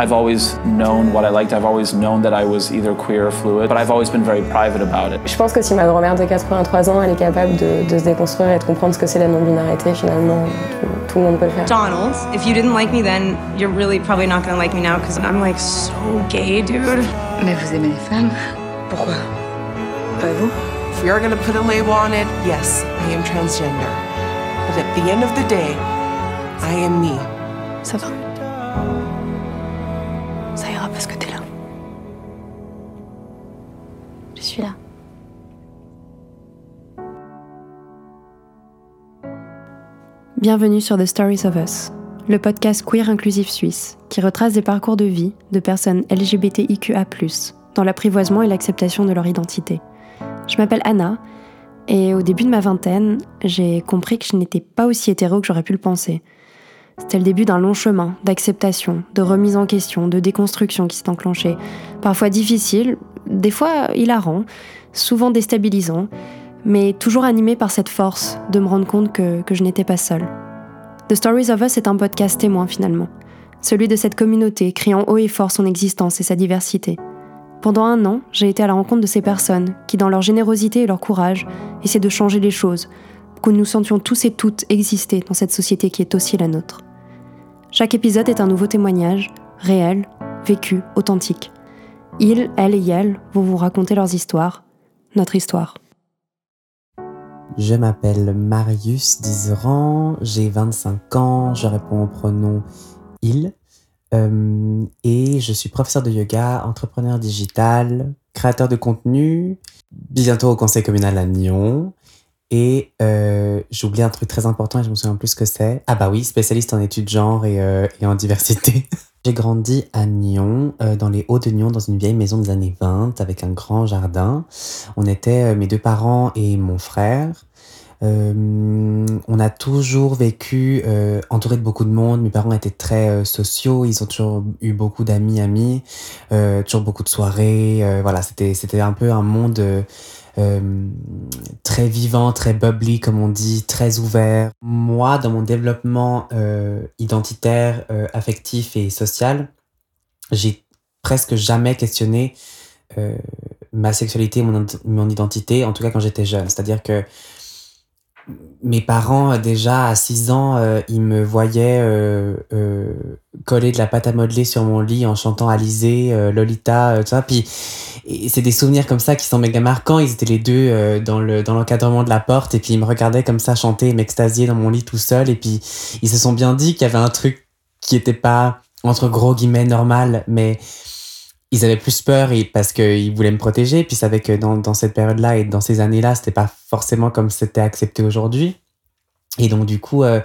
I've always known what I liked. I've always known that I was either queer or fluid, but I've always been very private about it. Je pense que si ma grand-mère de 83 ans, elle est capable de, de se déconstruire et de comprendre ce que c'est la non-binarité, finalement, tout, tout, le monde peut le faire. Donald, if you didn't like me then, you're really probably not gonna like me now because I'm like so gay, dude. Mais vous aimez les femmes Pourquoi Pas vous If we are gonna put a label on it, yes, I am transgender. But at the end of the day, I am me. Ça va. Bienvenue sur The Stories of Us, le podcast queer inclusif suisse qui retrace des parcours de vie de personnes LGBTIQA, dans l'apprivoisement et l'acceptation de leur identité. Je m'appelle Anna et au début de ma vingtaine, j'ai compris que je n'étais pas aussi hétéro que j'aurais pu le penser. C'était le début d'un long chemin d'acceptation, de remise en question, de déconstruction qui s'est enclenché. Parfois difficile, des fois hilarant, souvent déstabilisant, mais toujours animé par cette force de me rendre compte que, que je n'étais pas seule. The Stories of Us est un podcast témoin finalement, celui de cette communauté criant haut et fort son existence et sa diversité. Pendant un an, j'ai été à la rencontre de ces personnes qui, dans leur générosité et leur courage, essaient de changer les choses, pour que nous sentions tous et toutes exister dans cette société qui est aussi la nôtre. Chaque épisode est un nouveau témoignage, réel, vécu, authentique. Ils, elles et elles vont vous raconter leurs histoires, notre histoire. Je m'appelle Marius Dizeran, j'ai 25 ans, je réponds au pronom il euh, et je suis professeur de yoga, entrepreneur digital, créateur de contenu, bientôt au conseil communal à Nyon. Et euh, j'oublie un truc très important et je me souviens plus ce que c'est. Ah bah oui, spécialiste en études genre et, euh, en diversité. J'ai grandi à Nyon, euh, dans les Hauts de Nyon, dans une vieille maison des années 20 avec un grand jardin. On était mes deux parents et mon frère. Euh, on a toujours vécu euh, entouré de beaucoup de monde. Mes parents étaient très euh, sociaux. Ils ont toujours eu beaucoup d'amis, amis, toujours beaucoup de soirées. Voilà, c'était c'était un peu un monde très vivant, très bubbly, comme on dit, très ouvert. Moi, dans mon développement identitaire, affectif et social, j'ai presque jamais questionné ma sexualité, mon, mon identité, en tout cas quand j'étais jeune. C'est-à-dire que mes parents, euh, déjà à 6 ans, euh, ils me voyaient euh, euh, coller de la pâte à modeler sur mon lit en chantant Alizé, euh, Lolita, tout ça. Puis c'est des souvenirs comme ça qui sont méga marquants. Ils étaient les deux dans le dans l'encadrement de la porte et puis ils me regardaient comme ça chanter et m'extasier dans mon lit tout seul. Et puis ils se sont bien dit qu'il y avait un truc qui était pas entre gros guillemets normal, mais ils avaient plus peur et parce qu'ils voulaient me protéger. Puis ils savaient que dans, cette période-là et dans ces années-là, c'était pas forcément comme c'était accepté aujourd'hui. Et donc, du coup, euh,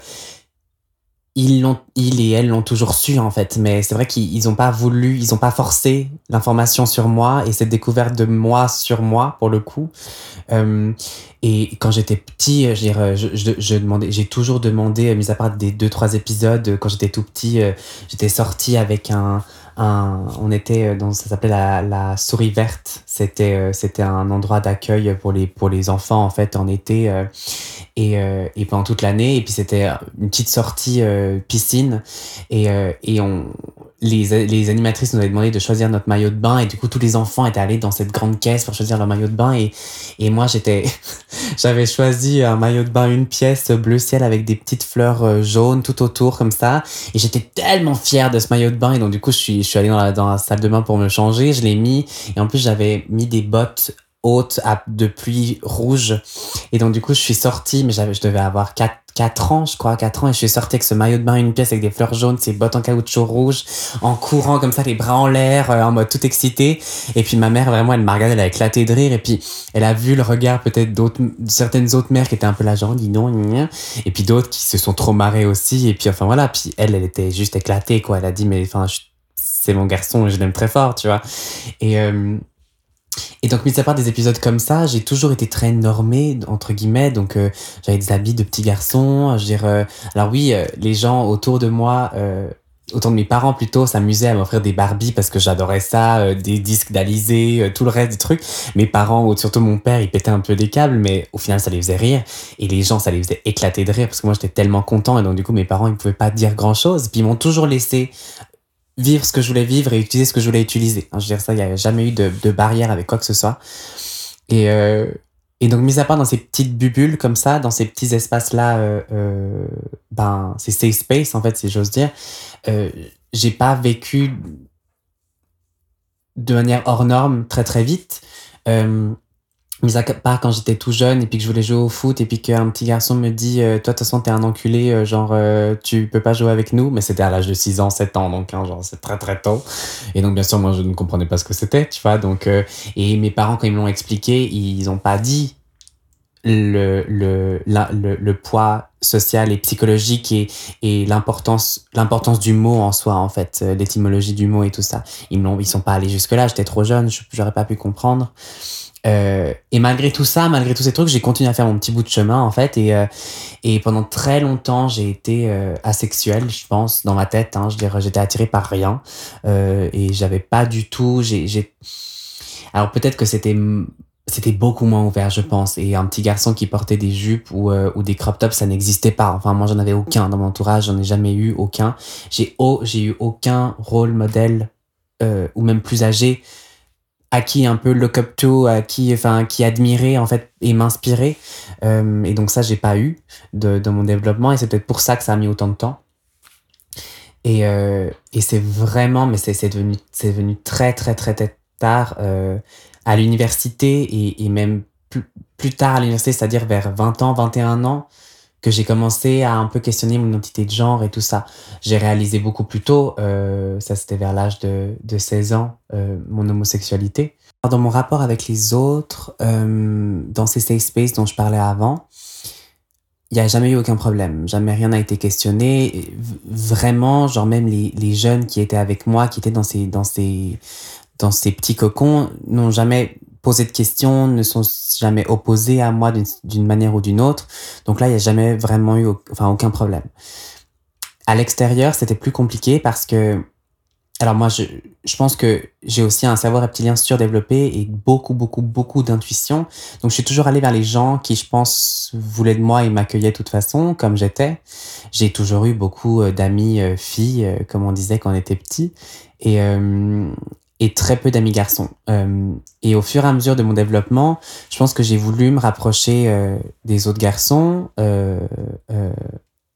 ils, l'ont, ils et elles l'ont toujours su, en fait. Mais c'est vrai qu'ils n'ont pas voulu, ils n'ont pas forcé l'information sur moi et cette découverte de moi sur moi, pour le coup. Euh, et quand j'étais petit, je demandais, j'ai toujours demandé, mis à part des deux, trois épisodes, quand j'étais tout petit, euh, j'étais sorti avec un, un, on était dans, ça s'appelait la, la souris verte. C'était, euh, c'était un endroit d'accueil pour les, pour les enfants, en fait, en été, euh, et, euh, et pendant toute l'année. Et puis c'était une petite sortie euh, piscine. Et, euh, et on, les, les animatrices nous avaient demandé de choisir notre maillot de bain. Et du coup, tous les enfants étaient allés dans cette grande caisse pour choisir leur maillot de bain. Et, et moi, j'étais, j'avais choisi un maillot de bain, une pièce bleu ciel avec des petites fleurs euh, jaunes tout autour, comme ça. Et j'étais tellement fière de ce maillot de bain. Et donc, du coup, je suis, je suis allée dans la, dans la salle de bain pour me changer. Je l'ai mis. Et en plus, j'avais mis des bottes hautes à, de pluie rouge. Et donc, du coup, je suis sortie, mais je devais avoir 4, 4 ans, je crois, 4 ans, et je suis sortie avec ce maillot de bain, une pièce avec des fleurs jaunes, ces bottes en caoutchouc rouge, en courant comme ça, les bras en l'air, euh, en mode tout excité. Et puis ma mère, vraiment, elle m'a regardé, elle a éclaté de rire, et puis elle a vu le regard peut-être d'autres, certaines autres mères qui étaient un peu là, genre, dis non, et puis d'autres qui se sont trop marrées aussi, et puis enfin voilà, puis elle, elle était juste éclatée, quoi. Elle a dit, mais enfin, c'est mon garçon, je l'aime très fort, tu vois. Et, euh, et donc, mis à part des épisodes comme ça, j'ai toujours été très normée, entre guillemets. Donc, euh, j'avais des habits de petit garçon. Je veux dire, euh, alors oui, euh, les gens autour de moi, euh, autour de mes parents plutôt, s'amusaient à m'offrir des Barbies parce que j'adorais ça, euh, des disques d'Alizé, euh, tout le reste des trucs. Mes parents, ou surtout mon père, il pétait un peu des câbles, mais au final, ça les faisait rire. Et les gens, ça les faisait éclater de rire parce que moi, j'étais tellement content. Et donc, du coup, mes parents, ils pouvaient pas dire grand chose. Puis, ils m'ont toujours laissé vivre ce que je voulais vivre et utiliser ce que je voulais utiliser. je veux dire, ça, il n'y a jamais eu de, de, barrière avec quoi que ce soit. Et, euh, et donc, mis à part dans ces petites bubules comme ça, dans ces petits espaces-là, euh, euh, ben, c'est safe space, en fait, si j'ose dire, euh, j'ai pas vécu de manière hors norme très très vite. Euh, mis à part quand j'étais tout jeune et puis que je voulais jouer au foot et puis qu'un petit garçon me dit euh, toi de toute façon t'es un enculé euh, genre euh, tu peux pas jouer avec nous. Mais c'était à l'âge de 6 ans 7 ans donc hein, genre c'est très très tôt. Et donc bien sûr moi je ne comprenais pas ce que c'était tu vois. Donc et mes parents quand ils me l'ont expliqué ils ont pas dit le, le, le, le, poids social et psychologique et, et l'importance l'importance du mot en soi en fait l'étymologie du mot et tout ça. Ils m'ont ils sont pas allés jusque là j'étais trop jeune j'aurais pas pu comprendre euh, et malgré tout ça, malgré tous ces trucs, j'ai continué à faire mon petit bout de chemin en fait. Et, euh, et pendant très longtemps, j'ai été euh, asexuel, je pense, dans ma tête. Hein, je j'étais attiré par rien euh, et j'avais pas du tout. J'ai, alors peut-être que c'était c'était beaucoup moins ouvert, je pense. Et un petit garçon qui portait des jupes ou, euh, ou des crop tops, ça n'existait pas. Enfin, moi, j'en avais aucun dans mon entourage. J'en ai jamais eu aucun. J'ai j'ai eu aucun rôle modèle ou même plus âgé à qui un peu look up to, à qui, enfin, qui admirer en fait et m'inspirer. Euh, et donc ça, j'ai pas eu de, de, mon développement et c'est peut-être pour ça que ça a mis autant de temps. Et, euh, et c'est vraiment, mais c'est devenu, c'est devenu très très très, très tard euh, à l'université et, et, même plus, plus tard à l'université, c'est-à-dire vers 20 ans, 21 ans, que j'ai commencé à un peu questionner mon identité de genre et tout ça. J'ai réalisé beaucoup plus tôt, euh, ça c'était vers l'âge de, de 16 ans, euh, mon homosexualité. Dans mon rapport avec les autres, euh, dans ces safe spaces dont je parlais avant, il n'y a jamais eu aucun problème, jamais rien n'a été questionné. Vraiment, genre même les, les jeunes qui étaient avec moi, qui étaient dans ces, dans ces, dans ces petits cocons, n'ont jamais posé de questions, ne sont jamais opposés à moi d'une manière ou d'une autre. Donc là, il n'y a jamais vraiment eu enfin, aucun problème. À l'extérieur, c'était plus compliqué parce que, alors moi, je, pense que j'ai aussi un cerveau reptilien surdéveloppé et beaucoup, beaucoup, beaucoup d'intuition. Donc je suis toujours allé vers les gens qui, je pense, voulaient de moi et m'accueillaient de toute façon, comme j'étais. J'ai toujours eu beaucoup euh, d'amis euh, filles, euh, comme on disait quand on était petit. Et, et très peu d'amis garçons. Euh, et au fur et à mesure de mon développement, je pense que j'ai voulu me rapprocher euh, des autres garçons euh,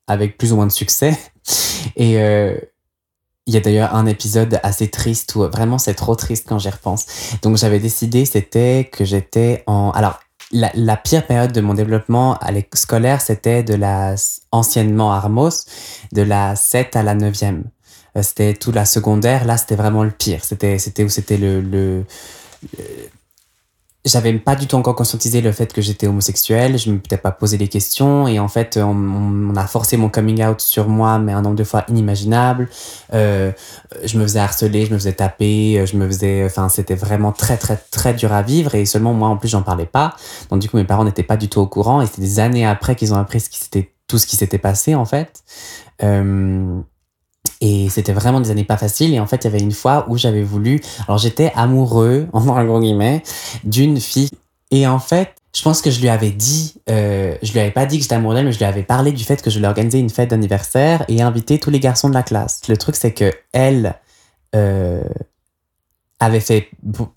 avec plus ou moins de succès. Et il y a d'ailleurs un épisode assez triste où vraiment c'est trop triste quand j'y repense. Donc j'avais décidé, c'était que j'étais en... Alors, la, la, pire période de mon développement à scolaire, c'était de la anciennement Armos, de la 7 à la 9e. Euh, c'était tout la secondaire. Là, c'était vraiment le pire. C'était, c'était où c'était le, le, j'avais pas du tout encore conscientisé le fait que j'étais homosexuel. Je me m'étais pas posé les questions et en fait, on, a forcé mon coming out sur moi, mais un nombre de fois inimaginable. Euh, je me faisais harceler, je me faisais taper, je me faisais, enfin, c'était vraiment très très très dur à vivre et seulement moi en plus j'en parlais pas. Donc du coup, mes parents n'étaient pas du tout au courant et c'était des années après qu'ils ont appris ce qui s'était tout ce qui s'était passé en fait. Euh, et c'était vraiment des années pas faciles. Et en fait, il y avait une fois où j'avais voulu. Alors, j'étais amoureux, en gros guillemets, d'une fille. Et en fait, je pense que je lui avais dit, euh, je lui avais pas dit que j'étais amoureux d'elle, mais je lui avais parlé du fait que je voulais organiser une fête d'anniversaire et inviter tous les garçons de la classe. Le truc, c'est que elle, euh, avait fait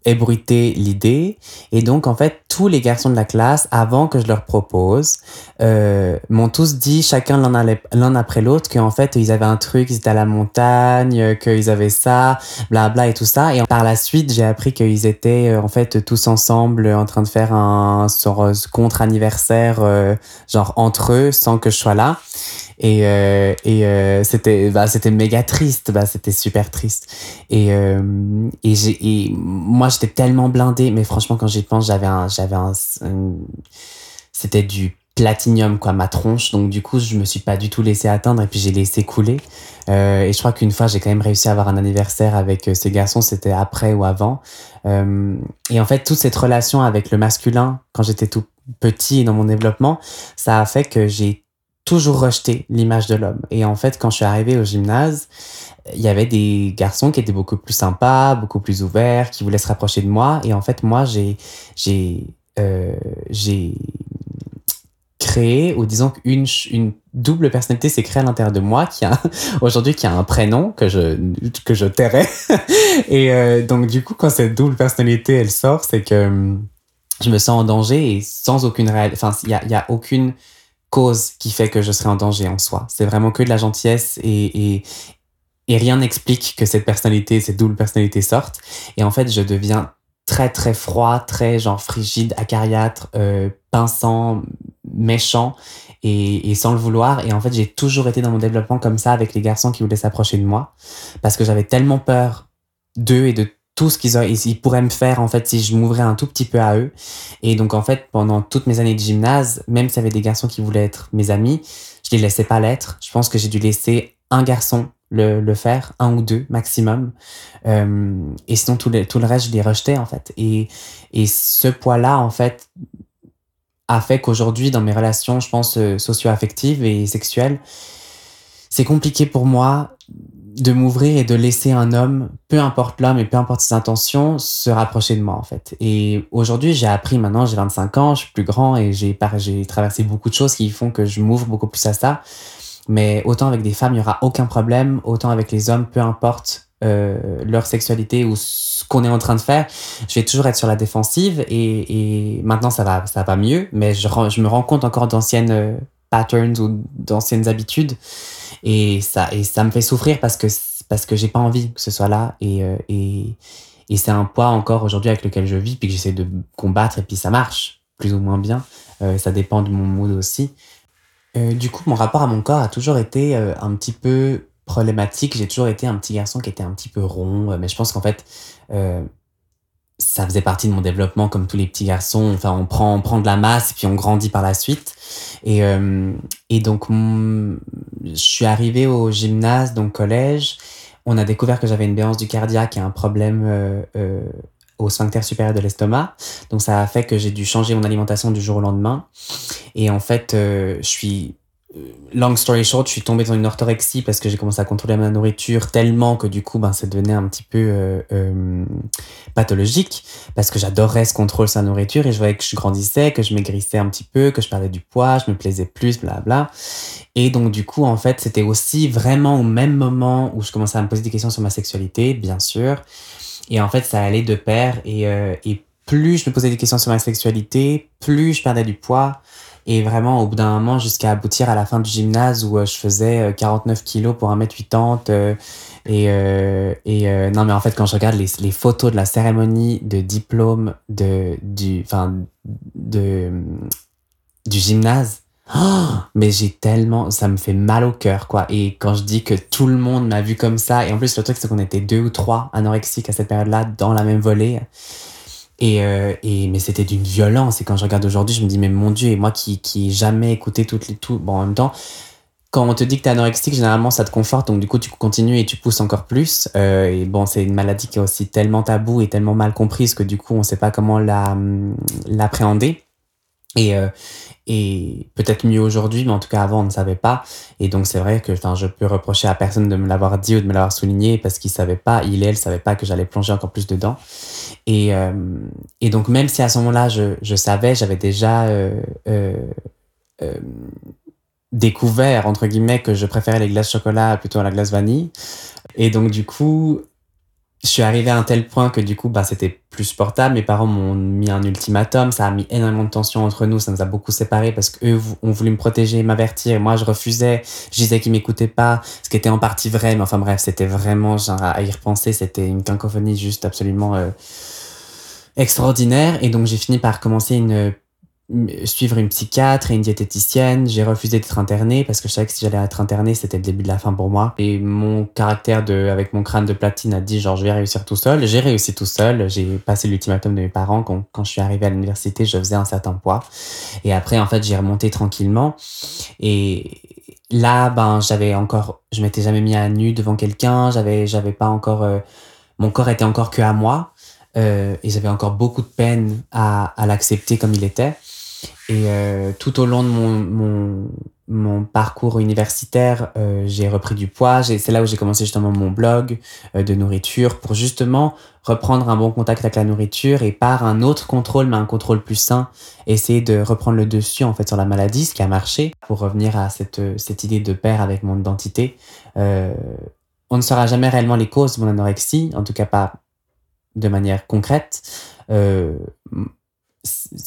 ébruiter l'idée. Et donc, en fait, tous les garçons de la classe, avant que je leur propose, euh, m'ont tous dit, chacun l'un après l'autre, qu'en fait, ils avaient un truc, ils étaient à la montagne, qu'ils avaient ça, blabla bla, et tout ça. Et par la suite, j'ai appris qu'ils étaient, euh, en fait, tous ensemble en train de faire un, contre-anniversaire, euh, genre entre eux, sans que je sois là. Et, et c'était bah, c'était méga triste, bah, c'était super triste. Et, et, et moi, j'étais tellement blindée, mais franchement, quand j'y pense, j'avais un, j'avais un, c'était du platinium, quoi, ma tronche. Donc, du coup, je me suis pas du tout laissé atteindre et puis j'ai laissé couler. Euh, et je crois qu'une fois, j'ai quand même réussi à avoir un anniversaire avec euh, ces garçons, c'était après ou avant. Euh, et en fait, toute cette relation avec le masculin, quand j'étais tout petit dans mon développement, ça a fait que j'ai toujours rejeté l'image de l'homme. Et en fait, quand je suis arrivée au gymnase, il y avait des garçons qui étaient beaucoup plus sympas, beaucoup plus ouverts, qui voulaient se rapprocher de moi. Et en fait, moi, j'ai, j'ai, euh, j'ai créé, ou disons qu'une une double personnalité s'est créée à l'intérieur de moi, qui a aujourd'hui qui a un prénom que je que je tairais. et euh, donc du coup, quand cette double personnalité elle sort, c'est que hum, je me sens en danger et sans aucune réelle, enfin il y a, y a aucune cause qui fait que je serais en danger en soi. C'est vraiment que de la gentillesse et, et, et rien n'explique que cette personnalité, cette double personnalité sorte. Et en fait, je deviens très très froid, très genre frigide, acariâtre, euh, pinçant, méchant et, et, sans le vouloir. Et en fait, j'ai toujours été dans mon développement comme ça avec les garçons qui voulaient s'approcher de moi parce que j'avais tellement peur d'eux et de tout ce qu'ils ils pourraient me faire en fait si je m'ouvrais un tout petit peu à eux. Et donc en fait, pendant toutes mes années de gymnase, même s'il y avait des garçons qui voulaient être mes amis, je les laissais pas l'être. Je pense que j'ai dû laisser un garçon le, le, faire, un ou deux maximum. Euh, et sinon, tout le, tout le reste, je les rejetais, en fait. Et, et ce poids-là, en fait, a fait qu'aujourd'hui, dans mes relations, je pense, euh, socio-affectives et sexuelles, c'est compliqué pour moi de m'ouvrir et de laisser un homme, peu importe l'homme et peu importe ses intentions, se rapprocher de moi, en fait. Et aujourd'hui, j'ai appris, maintenant, j'ai 25 ans, je suis plus grand et j'ai traversé beaucoup de choses qui font que je m'ouvre beaucoup plus à ça. Mais autant avec des femmes, il n'y aura aucun problème. Autant avec les hommes, peu importe euh, leur sexualité ou ce qu'on est en train de faire, je vais toujours être sur la défensive. Et, et maintenant, ça va, ça va mieux. Mais je, je me rends compte encore d'anciennes euh, patterns ou d'anciennes habitudes. Et ça, et ça me fait souffrir parce que, parce que j'ai pas envie que ce soit là. Et, euh, et, et c'est un poids encore aujourd'hui avec lequel je vis, puis que j'essaie de combattre. Et puis ça marche plus ou moins bien. Euh, ça dépend de mon mood aussi. Euh, du coup, mon rapport à mon corps a toujours été un petit peu problématique. J'ai toujours été un petit garçon qui était un petit peu rond, mais je pense qu'en fait, ça faisait partie de mon développement comme tous les petits garçons. Enfin, on prend, on prend de la masse et puis on grandit par la suite. Et, euh, et donc, je suis arrivée au gymnase, donc collège. On a découvert que j'avais une béance du cardiaque et un problème euh, au sphincter supérieur de l'estomac. Donc ça a fait que j'ai dû changer mon alimentation du jour au lendemain. Et en fait, euh, je suis long story short, je suis tombée dans une orthorexie parce que j'ai commencé à contrôler ma nourriture tellement que du coup, ben, ça devenait un petit peu euh, euh, pathologique parce que j'adorais ce contrôle sa nourriture et je voyais que je grandissais, que je maigrissais un petit peu, que je perdais du poids, je me plaisais plus, bla bla. Et donc du coup, en fait, c'était aussi vraiment au même moment où je commençais à me poser des questions sur ma sexualité, bien sûr. Et en fait, ça allait de pair. Et, euh, et plus je me posais des questions sur ma sexualité, plus je perdais du poids. Et vraiment, au bout d'un moment, jusqu'à aboutir à la fin du gymnase où euh, je faisais 49 kilos pour 1m80. Euh, et, euh, et euh, non, mais en fait, quand je regarde les, les photos de la cérémonie de diplôme de, du, enfin, de, du gymnase, Oh, mais j'ai tellement, ça me fait mal au cœur, quoi. Et quand je dis que tout le monde m'a vu comme ça, et en plus, le truc, c'est qu'on était deux ou trois anorexiques à cette période-là, dans la même volée. Et, euh, et mais c'était d'une violence. Et quand je regarde aujourd'hui, je me dis, mais mon Dieu, et moi qui, qui jamais écouté toutes les, tout, bon, en même temps, quand on te dit que t'es anorexique, généralement, ça te conforte. Donc, du coup, tu continues et tu pousses encore plus. Euh, et bon, c'est une maladie qui est aussi tellement tabou et tellement mal comprise que du coup, on sait pas comment la, l'appréhender. Et, euh, et peut-être mieux aujourd'hui, mais en tout cas avant on ne savait pas. Et donc c'est vrai que je peux reprocher à personne de me l'avoir dit ou de me l'avoir souligné parce qu'il savait pas, il et elle savait pas que j'allais plonger encore plus dedans. Et, euh, et donc même si à ce moment-là je, je savais, j'avais déjà euh, euh, euh, découvert entre guillemets que je préférais les glaces chocolat plutôt à la glace vanille. Et donc du coup je suis arrivé à un tel point que du coup, bah, c'était plus supportable. Mes parents m'ont mis un ultimatum. Ça a mis énormément de tension entre nous. Ça nous a beaucoup séparés parce qu'eux ont voulu me protéger, m'avertir. Moi, je refusais. Je disais qu'ils m'écoutaient pas. Ce qui était en partie vrai. Mais enfin, bref, c'était vraiment, genre, à y repenser, c'était une cacophonie juste absolument euh, extraordinaire. Et donc, j'ai fini par commencer une suivre une psychiatre et une diététicienne. J'ai refusé d'être interné parce que je savais que si j'allais être interné, c'était le début de la fin pour moi. Et mon caractère de, avec mon crâne de platine a dit genre je vais réussir tout seul. J'ai réussi tout seul. J'ai passé l'ultimatum de mes parents. Quand, quand je suis arrivé à l'université, je faisais un certain poids. Et après, en fait, j'ai remonté tranquillement. Et là, ben, j'avais encore, je m'étais jamais mis à nu devant quelqu'un. J'avais, j'avais pas encore, euh, mon corps était encore que à moi. Euh, et j'avais encore beaucoup de peine à, à l'accepter comme il était. Et euh, tout au long de mon, mon, mon parcours universitaire, euh, j'ai repris du poids. C'est là où j'ai commencé justement mon blog euh, de nourriture pour justement reprendre un bon contact avec la nourriture et par un autre contrôle, mais un contrôle plus sain, essayer de reprendre le dessus en fait sur la maladie, ce qui a marché. Pour revenir à cette, cette idée de pair avec mon identité, euh, on ne saura jamais réellement les causes de mon anorexie, en tout cas pas de manière concrète. Euh,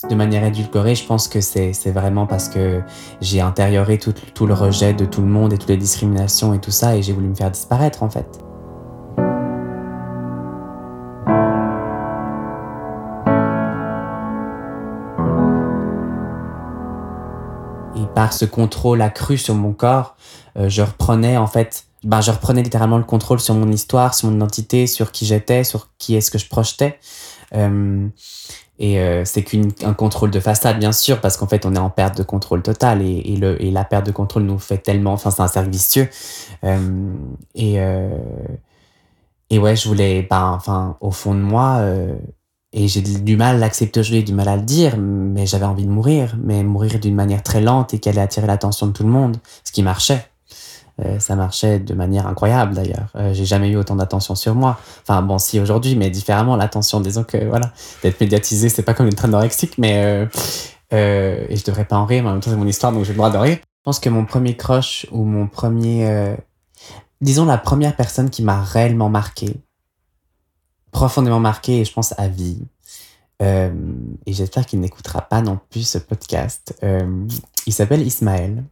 de manière édulcorée, je pense que c'est vraiment parce que j'ai intérioré tout, le rejet de tout le monde et toutes les discriminations et tout ça, et j'ai voulu me faire disparaître en fait. Et par ce contrôle accru sur mon corps, euh, je reprenais en fait, ben, je reprenais littéralement le contrôle sur mon histoire, sur mon identité, sur qui j'étais, sur qui est-ce que je projetais. Euh, et euh, c'est qu'un contrôle de façade, bien sûr, parce qu'en fait, on est en perte de contrôle total et, et, le, et la perte de contrôle nous fait tellement. Enfin, c'est un cercle vicieux. Euh, et, euh, et ouais, je voulais, ben, enfin, au fond de moi, euh, et j'ai du mal à l'accepter aujourd'hui, du mal à le dire, mais j'avais envie de mourir, mais mourir d'une manière très lente et qui allait attirer l'attention de tout le monde, ce qui marchait. Euh, ça marchait de manière incroyable d'ailleurs. Euh, j'ai jamais eu autant d'attention sur moi. Enfin bon, si aujourd'hui, mais différemment l'attention. Disons que voilà, d'être médiatisé, c'est pas comme une traîne anorexique, mais euh, euh, et je devrais pas en rire. Mais en même temps, c'est mon histoire, donc j'ai le droit de rire. Je pense que mon premier crush ou mon premier, euh, disons la première personne qui m'a réellement marqué, profondément marqué, et je pense à vie. et j'espère qu'il n'écoutera pas non plus ce podcast. il s'appelle Ismaël.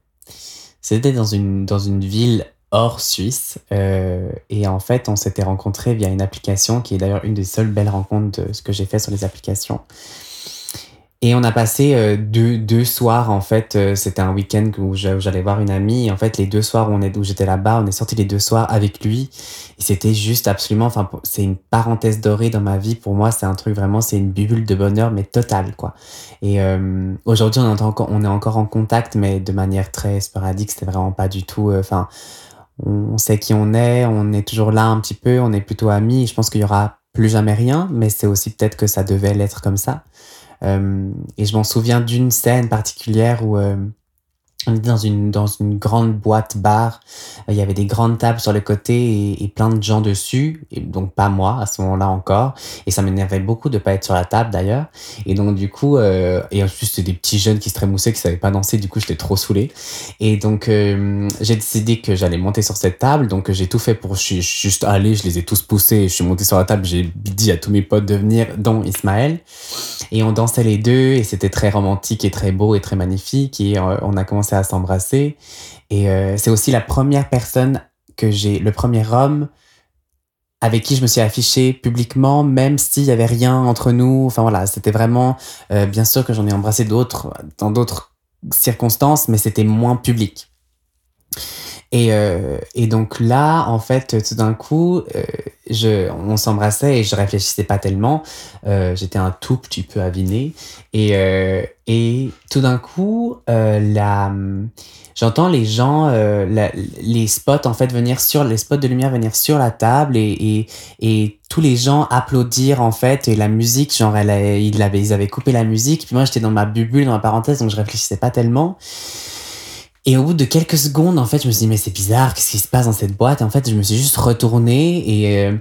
C'était dans une, dans une ville hors Suisse. Euh, et en fait, on s'était rencontrés via une application qui est d'ailleurs une des seules belles rencontres de ce que j'ai fait sur les applications. Et on a passé euh, deux, deux soirs, en fait. Euh, c'était un week-end où j'allais voir une amie. En fait, les deux soirs où, où j'étais là-bas, on est sortis les deux soirs avec lui. Et c'était juste absolument, enfin, c'est une parenthèse dorée dans ma vie. Pour moi, c'est un truc vraiment, c'est une bulle de bonheur, mais totale, quoi. Et euh, aujourd'hui, on, on est encore en contact, mais de manière très sporadique. C'était vraiment pas du tout, enfin, on sait qui on est, on est toujours là un petit peu, on est plutôt amis. Je pense qu'il y aura plus jamais rien, mais c'est aussi peut-être que ça devait l'être comme ça. Euh, et je m'en souviens d'une scène particulière où euh, on était dans une, dans une grande boîte bar. Il y avait des grandes tables sur le côté et, plein de gens dessus. Donc pas moi à ce moment-là encore. Et ça m'énervait beaucoup de pas être sur la table d'ailleurs. Et donc du coup, euh, et en plus c'était des petits jeunes qui se trémoussaient, qui savaient pas danser. Du coup j'étais trop saoulé. Et donc euh, j'ai décidé que j'allais monter sur cette table. Donc j'ai tout fait pour je suis juste allé, je les ai tous poussés. Je suis monté sur la table. J'ai dit à tous mes potes de venir, dont Ismaël. Et on dansait les deux et c'était très romantique et très beau et très magnifique. Et euh, on a commencé à s'embrasser. Et euh, c'est aussi la première personne que j'ai, le premier homme avec qui je me suis affiché publiquement, même s'il y avait rien entre nous. Enfin voilà, c'était vraiment, euh, bien sûr que j'en ai embrassé d'autres dans d'autres circonstances, mais c'était moins public. Et, euh, et donc là, en fait, tout d'un coup, euh, je, on s'embrassait et je réfléchissais pas tellement. Euh, J'étais un tout petit peu aviné. Et, euh, et tout d'un coup, euh, la, j'entends les gens, euh, la, les spots en fait venir sur les spots de lumière venir sur la table et, et, et tous les gens applaudir en fait et la musique, genre ils avaient, ils avaient coupé la musique. Puis moi, j'étais dans ma bulle, dans ma parenthèse, donc je réfléchissais pas tellement. Et au bout de quelques secondes, en fait, je me suis dit, mais c'est bizarre, qu'est-ce qui se passe dans cette boîte? En fait, je me suis juste retourné et, euh,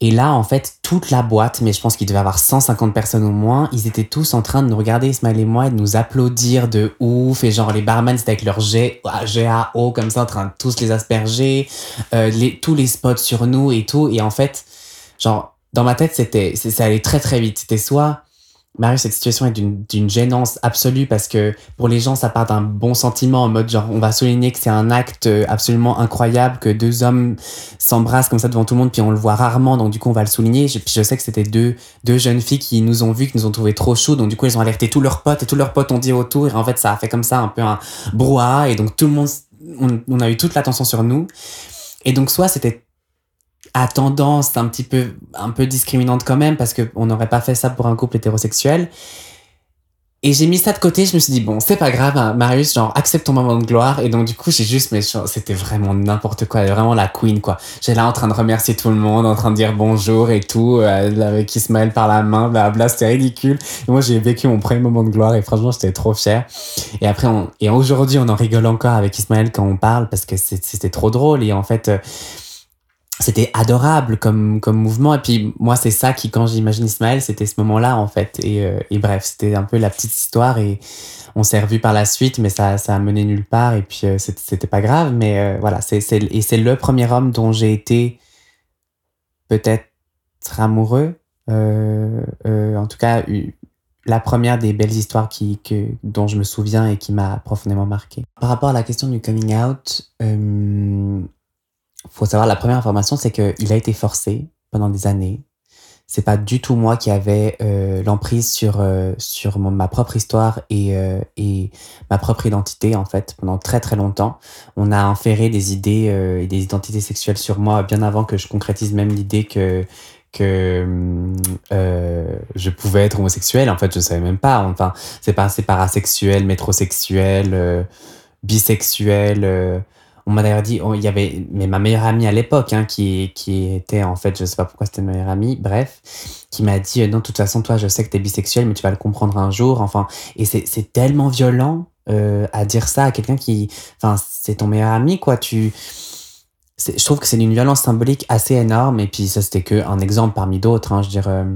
et là, en fait, toute la boîte, mais je pense qu'il devait y avoir 150 personnes au moins, ils étaient tous en train de nous regarder, Ismaël et moi, et de nous applaudir de ouf. Et genre, les barman, c'était avec leur jet, GAO, comme ça, en train de tous les asperger, euh, les, tous les spots sur nous et tout. Et en fait, genre, dans ma tête, c'était, ça allait très très vite. C'était soit, Marie, cette situation est d'une gênance absolue parce que pour les gens, ça part d'un bon sentiment en mode genre, on va souligner que c'est un acte absolument incroyable, que deux hommes s'embrassent comme ça devant tout le monde, puis on le voit rarement, donc du coup, on va le souligner. Je, je sais que c'était deux, deux jeunes filles qui nous ont vus, qui nous ont trouvé trop chauds, donc du coup, elles ont alerté tous leurs potes et tous leurs potes ont dit autour, et en fait, ça a fait comme ça un peu un brouhaha, et donc tout le monde, on, on a eu toute l'attention sur nous. Et donc, soit c'était à tendance un petit peu un peu discriminante quand même parce que on n'aurait pas fait ça pour un couple hétérosexuel et j'ai mis ça de côté, je me suis dit, bon, c'est pas grave, hein, Marius, genre, accepte ton moment de gloire. Et donc, du coup, j'ai juste, mais c'était vraiment n'importe quoi, vraiment la queen, quoi. J'étais là en train de remercier tout le monde, en train de dire bonjour et tout, euh, avec Ismaël par la main, blabla, c'était ridicule. Moi, j'ai vécu mon premier moment de gloire et franchement, j'étais trop fier. Et après, on, et aujourd'hui, on en rigole encore avec Ismaël quand on parle parce que c'était trop drôle. Et en fait, euh, c'était adorable comme comme mouvement. Et puis moi c'est ça qui quand j'imagine Ismaël c'était ce moment-là en fait. Et, euh, et bref c'était un peu la petite histoire et on s'est revu par la suite mais ça ça a mené nulle part. Et puis euh, c'était pas grave. Mais euh, voilà c'est et c'est le premier homme dont j'ai été peut-être amoureux. En tout cas la première des belles histoires qui, que, dont je me souviens et qui m'a profondément marqué. Par rapport à la question du coming out, faut savoir, la première information, c'est qu'il a été forcé pendant des années. C'est pas du tout moi qui avais euh, l'emprise sur euh, sur ma propre histoire et euh, et ma propre identité en fait pendant très très longtemps. On a inféré des idées et des identités sexuelles sur moi bien avant que je concrétise même l'idée que que je pouvais être homosexuel. En fait, je savais même pas. Enfin, c'est pas c'est parasexuel, métrosexuel, bisexuel on m'a d'ailleurs dit, oh, il y avait mais ma meilleure amie à l'époque, hein, qui, qui était en fait, je sais pas pourquoi c'était ma meilleure amie, bref, qui m'a dit, euh, non, de toute façon, toi, je sais que tu es bisexuel, mais tu vas le comprendre un jour. Enfin, et c'est tellement violent euh, à dire ça à quelqu'un qui, enfin, c'est ton meilleur ami, quoi. Tu, je trouve que c'est une violence symbolique assez énorme. Et puis ça, c'était que un exemple parmi d'autres. Hein, je dirais.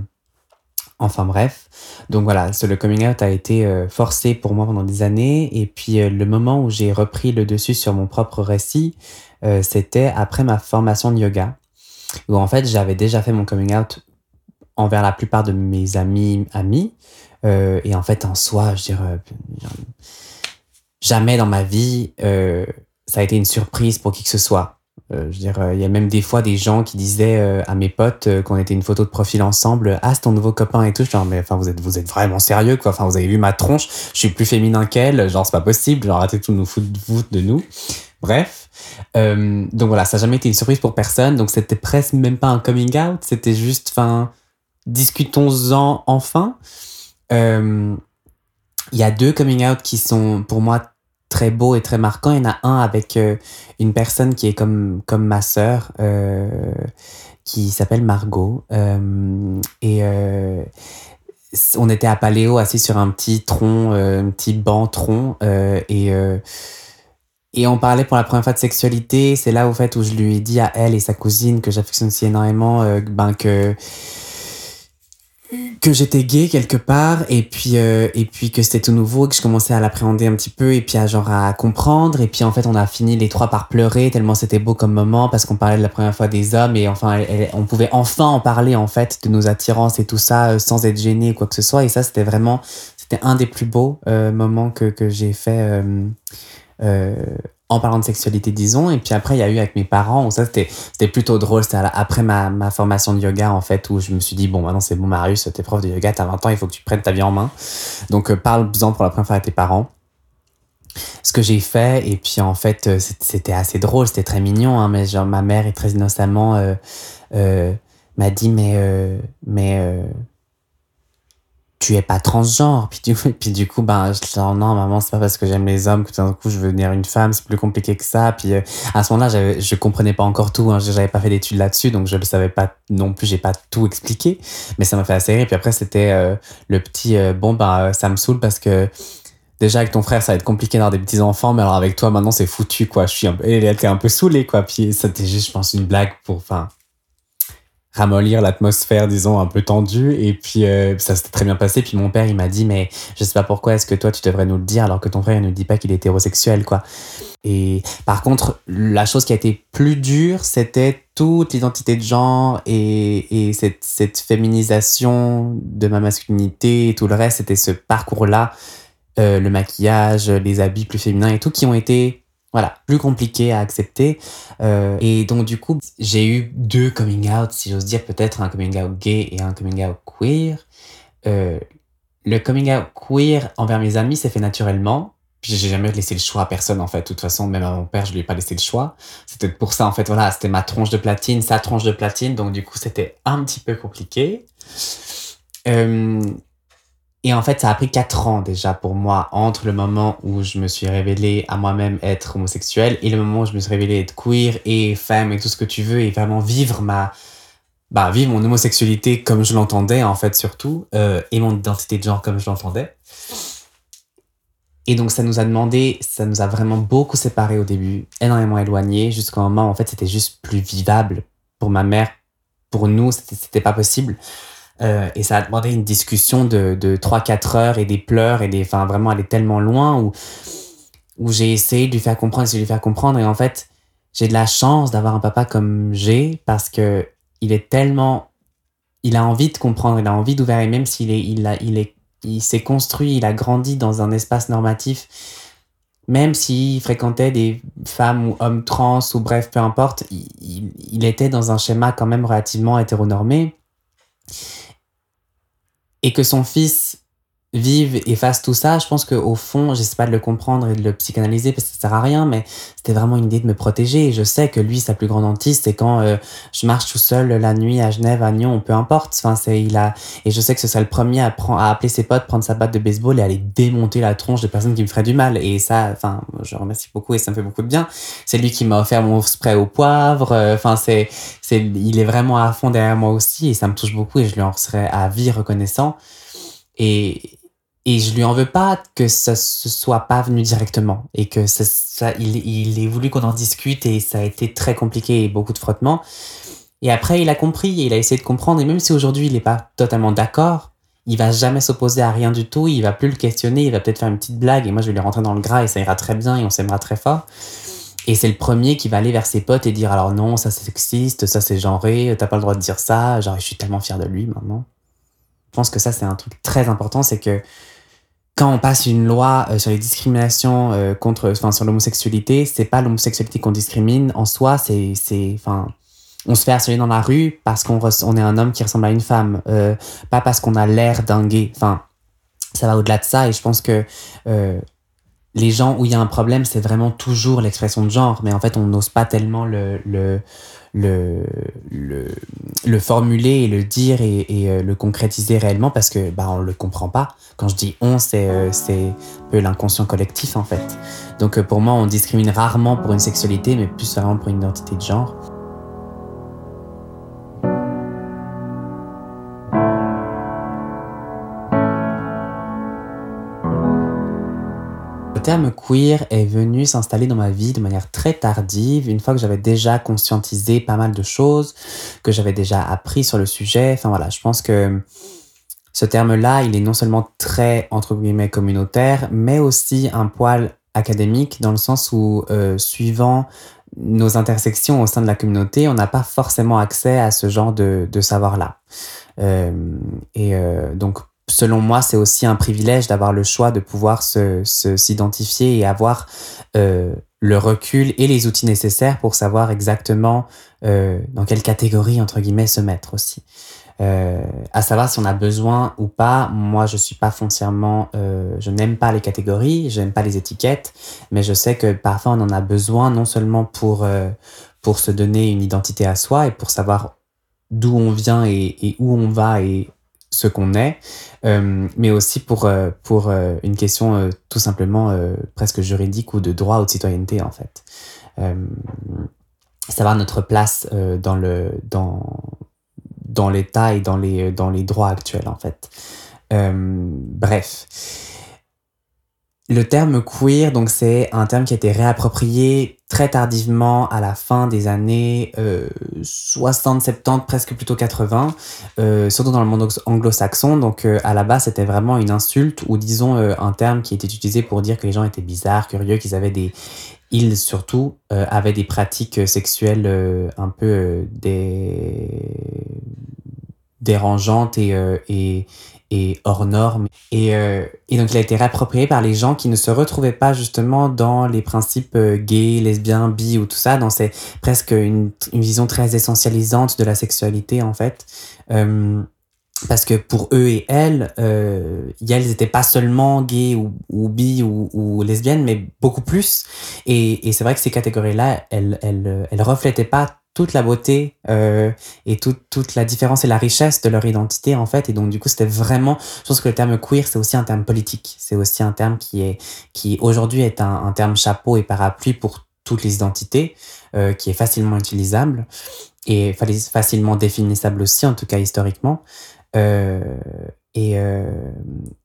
Enfin bref, donc voilà, le coming out a été euh, forcé pour moi pendant des années. Et puis euh, le moment où j'ai repris le dessus sur mon propre récit, euh, c'était après ma formation de yoga, où en fait j'avais déjà fait mon coming out envers la plupart de mes amis amis. et en fait en soi, je dirais, jamais dans ma vie ça a été une surprise pour qui que ce soit. Euh, je veux dire, il y a même des fois des gens qui disaient euh, à mes potes euh, qu'on était une photo de profil ensemble, ah c'est ton nouveau copain et tout. Genre mais enfin vous êtes vous êtes vraiment sérieux quoi. Enfin vous avez vu ma tronche, je suis plus féminin qu'elle. Genre c'est pas possible. Genre arrêtez tout nous foutre de nous. Bref, donc voilà, ça n'a jamais été une surprise pour personne. Donc c'était presque même pas un coming out, c'était juste, enfin, discutons-en enfin. Il y a deux coming out qui sont pour moi très beau et très marquant. Il y en a un avec euh, une personne qui est comme, comme ma sœur, euh, qui s'appelle Margot. Euh, et on était à Paléo, assis sur un petit tronc, un petit banc tronc. et, et on parlait pour la première fois de sexualité. C'est là, au fait, où je lui ai dit à elle et sa cousine, que j'affectionne si énormément, ben que que j'étais gay quelque part et puis euh, et puis que c'était tout nouveau que je commençais à l'appréhender un petit peu et puis à genre à comprendre et puis en fait on a fini les trois par pleurer tellement c'était beau comme moment parce qu'on parlait de la première fois des hommes et enfin on pouvait enfin en parler en fait de nos attirances et tout ça euh, sans être gêné ou quoi que ce soit et ça c'était vraiment c'était un des plus beaux euh, moments que que j'ai fait en parlant de sexualité, disons. Et puis après, il y a eu avec mes parents, ça c'était, plutôt drôle. C'était après ma, ma, formation de yoga, en fait, où je me suis dit, bon, maintenant c'est bon, Marius, t'es prof de yoga, t'as 20 ans, il faut que tu prennes ta vie en main. Donc, euh, parle-en pour la première fois à tes parents. Ce que j'ai fait, et puis en fait, euh, c'était assez drôle, c'était très mignon, hein, mais genre, ma mère est très innocemment euh, m'a dit, mais, mais tu es pas transgenre. Puis du puis du coup ben, dis, non, maman, c'est pas parce que j'aime les hommes que d'un coup je veux devenir une femme, c'est plus compliqué que ça. Puis euh, à ce moment-là, je comprenais pas encore tout, hein, j'avais pas fait d'études là-dessus, donc je le savais pas non plus, j'ai pas tout expliqué, mais ça m'a fait assez rire. Puis après, c'était euh, le petit, euh, bon, ben, ça me saoule parce que déjà avec ton frère ça va être compliqué d'avoir des petits enfants mais alors avec toi maintenant c'est foutu quoi je suis un elle était un peu saoulée quoi puis c'était juste je pense une blague pour enfin ramollir l'atmosphère, disons, un peu tendue. Et puis, euh, ça s'était très bien passé. Puis mon père, il m'a dit, mais je sais pas pourquoi est-ce que toi, tu devrais nous le dire alors que ton frère, il ne dit pas qu'il est hétérosexuel, quoi. Et par contre, la chose qui a été plus dure, c'était toute l'identité de genre et, et cette, cette, féminisation de ma masculinité et tout le reste. C'était ce parcours-là, euh, le maquillage, les habits plus féminins et tout, qui ont été voilà, plus compliqué à accepter. Euh, et donc, du coup, j'ai eu deux coming out, si j'ose dire, peut-être un coming out gay et un coming out queer. Euh, le coming out queer envers mes amis s'est fait naturellement. Puis j'ai jamais laissé le choix à personne, en fait. De toute façon, même à mon père, je lui ai pas laissé le choix. C'était pour ça, en fait, voilà, c'était ma tronche de platine, sa tronche de platine. Donc, du coup, c'était un petit peu compliqué. Euh, et en fait, ça a pris quatre ans déjà pour moi entre le moment où je me suis révélée à moi-même être homosexuel et le moment où je me suis révélée être queer et femme et tout ce que tu veux et vraiment vivre ma bah vivre mon homosexualité comme je l'entendais en fait surtout euh, et mon identité de genre comme je l'entendais. Et donc ça nous a demandé, ça nous a vraiment beaucoup séparés au début, énormément éloignés jusqu'au moment où en fait c'était juste plus vivable pour ma mère, pour nous c'était pas possible. Euh, et ça a demandé une discussion de, de 3-4 heures et des pleurs et des. Enfin, vraiment aller tellement loin où, où j'ai essayé de lui faire comprendre, de lui faire comprendre. Et en fait, j'ai de la chance d'avoir un papa comme j'ai parce que il est tellement. Il a envie de comprendre, il a envie d'ouvrir. Et même s'il est, il a, il est, il s'est construit, il a grandi dans un espace normatif, même s'il fréquentait des femmes ou hommes trans ou bref, peu importe, il, il, il était dans un schéma quand même relativement hétéronormé et que son fils vive et fasse tout ça, je pense qu'au fond, j'essaie pas de le comprendre et de le psychanalyser parce que ça sert à rien, mais c'était vraiment une idée de me protéger. Et je sais que lui, sa plus grande hantise, c'est quand euh, je marche tout seul la nuit à Genève, à Nyon, peu importe. Enfin, c'est, il a, et je sais que ce serait le premier à, prendre, à appeler ses potes, prendre sa batte de baseball et aller démonter la tronche de personnes qui me feraient du mal. Et ça, enfin, je remercie beaucoup et ça me fait beaucoup de bien. C'est lui qui m'a offert mon spray au poivre. Euh, enfin, c'est, c'est, il est vraiment à fond derrière moi aussi et ça me touche beaucoup et je lui en serais à vie reconnaissant. Et, et je lui en veux pas que ça se soit pas venu directement et que ça, il, il voulu qu'on en discute et ça a été très compliqué et beaucoup de frottements. Et après, il a compris et il a essayé de comprendre. Et même si aujourd'hui il n'est pas totalement d'accord, il va jamais s'opposer à rien du tout. Il va plus le questionner. Il va peut-être faire une petite blague et moi je vais lui rentrer dans le gras et ça ira très bien et on s'aimera très fort. Et c'est le premier qui va aller vers ses potes et dire alors non, ça c'est sexiste, ça c'est genré, t'as pas le droit de dire ça. Genre, je suis tellement fier de lui maintenant. Je pense que ça c'est un truc très important, c'est que quand on passe une loi euh, sur les discriminations euh, contre, enfin, sur l'homosexualité, c'est pas l'homosexualité qu'on discrimine en soi, c'est, c'est, enfin, on se fait harceler dans la rue parce qu'on on est un homme qui ressemble à une femme, euh, pas parce qu'on a l'air d'un gay. Enfin, ça va au-delà de ça et je pense que les gens où il y a un problème, c'est vraiment toujours l'expression de genre, mais en fait, on n'ose pas tellement le, le, le, le, le formuler et le dire et, euh, le concrétiser réellement parce que bah, on le comprend pas. Quand je dis on, c'est euh, un peu l'inconscient collectif en fait. Donc euh, pour moi, on discrimine rarement pour une sexualité, mais plus vraiment pour une identité de genre. Terme queer est venu s'installer dans ma vie de manière très tardive, une fois que j'avais déjà conscientisé pas mal de choses, que j'avais déjà appris sur le sujet. Enfin voilà, je pense que ce terme-là, il est non seulement très, entre guillemets, communautaire, mais aussi un poil académique, dans le sens où, euh, suivant nos intersections au sein de la communauté, on n'a pas forcément accès à ce genre de, savoir-là. Euh, et euh, donc, selon moi, c'est aussi un privilège d'avoir le choix de pouvoir se, se- s'identifier et avoir euh, le recul et les outils nécessaires pour savoir exactement euh, dans quelle catégorie, entre guillemets, se mettre aussi. Euh, à savoir si on a besoin ou pas. Moi, je suis pas foncièrement, je n'aime pas les catégories, je n'aime pas les étiquettes, mais je sais que parfois on en a besoin non seulement pour pour se donner une identité à soi et pour savoir d'où on vient et, et où on va et ce qu'on est, euh, mais aussi pour euh, pour euh, une question euh, tout simplement presque juridique ou de droit ou de citoyenneté en fait. Savoir notre place dans le dans dans l'État et dans les, dans les droits actuels, en fait. Bref. Le terme queer, donc, c'est un terme qui a été réapproprié très tardivement à la fin des années euh, 60, 70, presque plutôt 80, euh, surtout dans le monde anglo-saxon. Donc, euh, à la base, c'était vraiment une insulte ou, disons, euh, un terme qui était utilisé pour dire que les gens étaient bizarres, curieux, qu'ils avaient des, ils surtout euh, avaient des pratiques euh, sexuelles euh, un peu euh, dérangeantes euh, et, et hors normes. Et, euh, et donc il a été réapproprié par les gens qui ne se retrouvaient pas justement dans les principes euh, gays, lesbiens, bi ou tout ça, dans ces presque une, une vision très essentialisante de la sexualité en fait. Euh, parce que pour eux et elles, euh, elles n'étaient pas seulement gays ou, ou bi ou, ou lesbiennes, mais beaucoup plus. Et, et c'est vrai que ces catégories-là, elles, elles reflétaient pas toute la beauté euh, et toute la différence et la richesse de leur identité en fait. Et donc du coup c'était vraiment je pense que le terme queer c'est aussi un terme politique. C'est aussi un terme qui est qui aujourd'hui est un, un, terme chapeau et parapluie pour toutes les identités euh, qui est facilement utilisable et facilement définissable aussi en tout cas historiquement. Euh, et euh,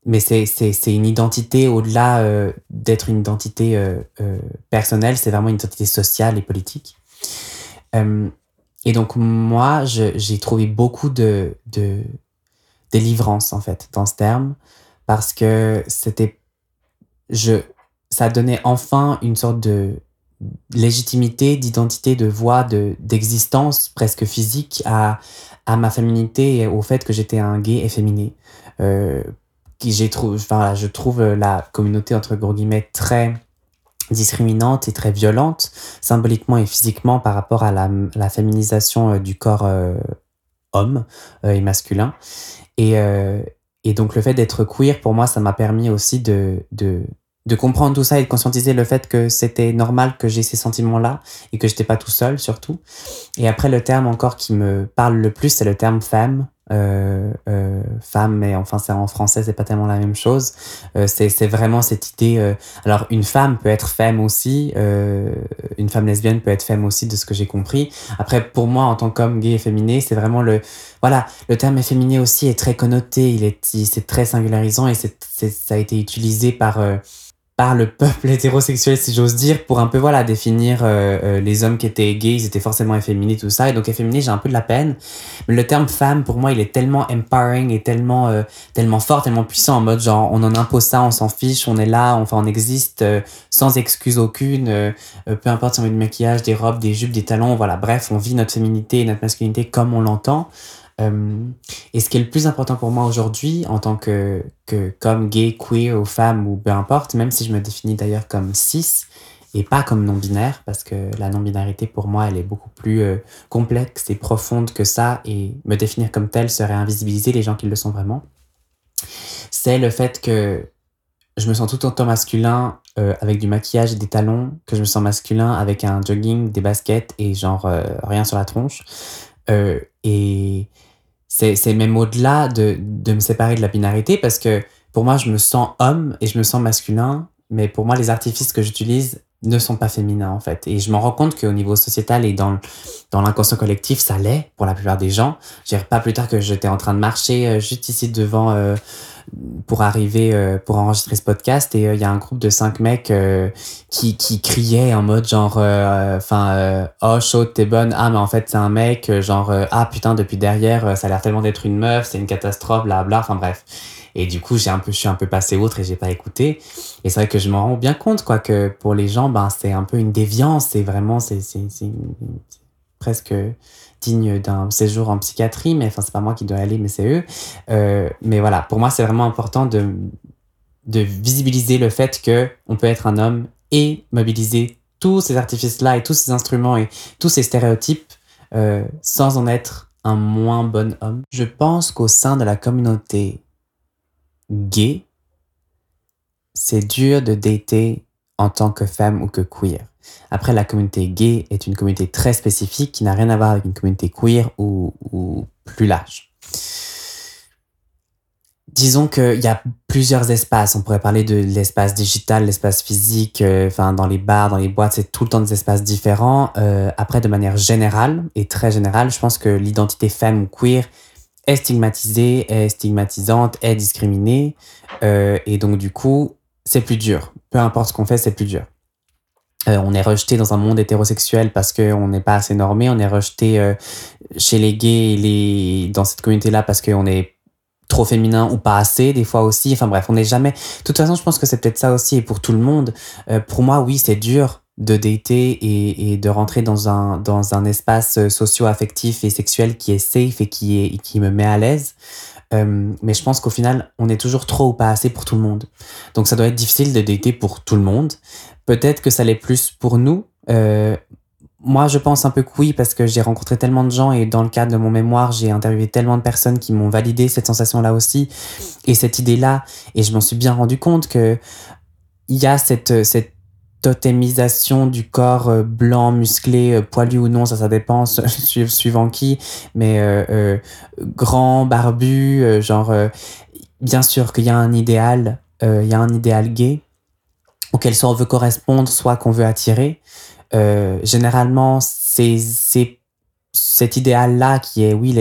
mais c'est une identité au-delà euh, d'être une identité euh, personnelle. C'est vraiment une identité sociale et politique euh, et donc, moi, j'ai trouvé beaucoup de, délivrance, en fait, dans ce terme, parce que c'était. Ça donnait enfin une sorte de légitimité, d'identité, de voix, d'existence presque physique à, ma féminité et au fait que j'étais un gay efféminé. Euh, j'ai trouvé, enfin, je trouve la communauté entre guillemets très discriminante et très violente, symboliquement et physiquement par rapport à la, la féminisation euh, du corps euh, homme euh, et masculin. Et, et donc le fait d'être queer, pour moi, ça m'a permis aussi de, de, de comprendre tout ça et de conscientiser le fait que c'était normal que j'ai ces sentiments-là et que j'étais pas tout seul surtout. Et après, le terme encore qui me parle le plus, c'est le terme femme euh, euh, femme, mais enfin c'est en français c'est pas tellement la même chose. Euh, c'est vraiment cette idée. Euh, alors une femme peut être femme aussi, euh, une femme lesbienne peut être femme aussi de ce que j'ai compris. Après pour moi en tant qu'homme gay et féminé, c'est vraiment le voilà le terme efféminé aussi est très connoté, il est c'est très singularisant et c'est ça a été utilisé par par le peuple hétérosexuel, si j'ose dire, pour un peu voilà définir euh, euh, les hommes qui étaient gays, ils étaient forcément efféminés, tout ça. Et donc efféminé, j'ai un peu de la peine. Mais le terme femme, pour moi, il est tellement empowering et tellement euh, tellement fort, tellement puissant en mode genre on en impose ça, on s'en fiche, on est là, enfin on existe sans excuse aucune. peu importe si on met du maquillage, des robes, des jupes, des talons, voilà. Bref, on vit notre féminité et notre masculinité comme on l'entend. Euh, et ce qui est le plus important pour moi aujourd'hui, en tant que, que comme gay, queer ou femme ou peu importe, même si je me définis d'ailleurs comme cis et pas comme non-binaire, parce que la non-binarité pour moi, elle est beaucoup plus euh, complexe et profonde que ça, et me définir comme telle serait invisibiliser les gens qui le sont vraiment. C'est le fait que je me sens tout autant masculin euh, avec du maquillage et des talons que je me sens masculin avec un jogging, des baskets et genre rien sur la tronche. et c'est même au-delà de, de me séparer de la binarité parce que pour moi, je me sens homme et je me sens masculin, mais pour moi, les artifices que j'utilise ne sont pas féminins en fait. Et je me rends compte qu'au niveau sociétal et dans, dans l'inconscient collectif, ça l'est pour la plupart des gens. Je pas plus tard que j'étais en train de marcher euh, juste ici devant euh, pour arriver euh, pour enregistrer ce podcast et il y a un groupe de cinq mecs qui, qui criaient en mode genre enfin oh chaude t'es bonne ah mais en fait c'est un mec genre ah putain depuis derrière ça a l'air tellement d'être une meuf c'est une catastrophe bla bla enfin bref et du coup, j'ai un peu, je suis un peu passé outre et j'ai pas écouté. Et c'est vrai que je m'en rends bien compte, quoi, que pour les gens, ben, c'est un peu une déviance. C'est vraiment, c'est, presque digne d'un séjour en psychiatrie. Mais enfin, c'est pas moi qui dois aller, mais c'est eux. Euh, mais voilà, pour moi, c'est vraiment important de, de visibiliser le fait que on peut être un homme et mobiliser tous ces artifices-là et tous ces instruments et tous ces stéréotypes euh, sans en être un moins bon homme. Je pense qu'au sein de la communauté gay, c'est dur de dater en tant que femme ou que queer. Après, la communauté gay est une communauté très spécifique qui n'a rien à voir avec une communauté queer ou, plus large. Disons qu'il y a plusieurs espaces. On pourrait parler de l'espace digital, l'espace physique, euh, enfin dans les bars, dans les boîtes, c'est tout le temps des espaces différents. Euh, après, de manière générale et très générale, je pense que l'identité femme ou queer est stigmatisée, est stigmatisante, est discriminée. Euh, et donc, du coup, c'est plus dur. Peu importe ce qu'on fait, c'est plus dur. Euh, on est rejeté dans un monde hétérosexuel parce qu'on n'est pas assez normé. On est rejeté euh, chez les gays les... dans cette communauté-là parce qu'on est trop féminin ou pas assez des fois aussi. Enfin bref, on n'est jamais... De toute façon, je pense que c'est peut-être ça aussi et pour tout le monde. Pour moi, oui, c'est dur de dater et, et, de rentrer dans un, dans un espace euh, socio-affectif et sexuel qui est safe et qui, est, qui me met à l'aise. Euh, mais je pense qu'au final, on est toujours trop ou pas assez pour tout le monde. Donc ça doit être difficile de dater pour tout le monde. Peut-être que ça l'est plus pour nous. Euh, moi, je pense un peu que oui, parce que j'ai rencontré tellement de gens et dans le cadre de mon mémoire, j'ai interviewé tellement de personnes qui m'ont validé cette sensation-là aussi et cette idée-là. Et je m'en suis bien rendu compte que il y a cette, cette totémisation du corps euh, blanc, musclé, euh, poilu ou non, ça, ça dépend suivant qui, mais euh, grand, barbu, genre, bien sûr qu'il y a un idéal, il y a un idéal gay auquel soit on veut correspondre, soit qu'on veut attirer. généralement, c'est cet idéal-là qui est, oui,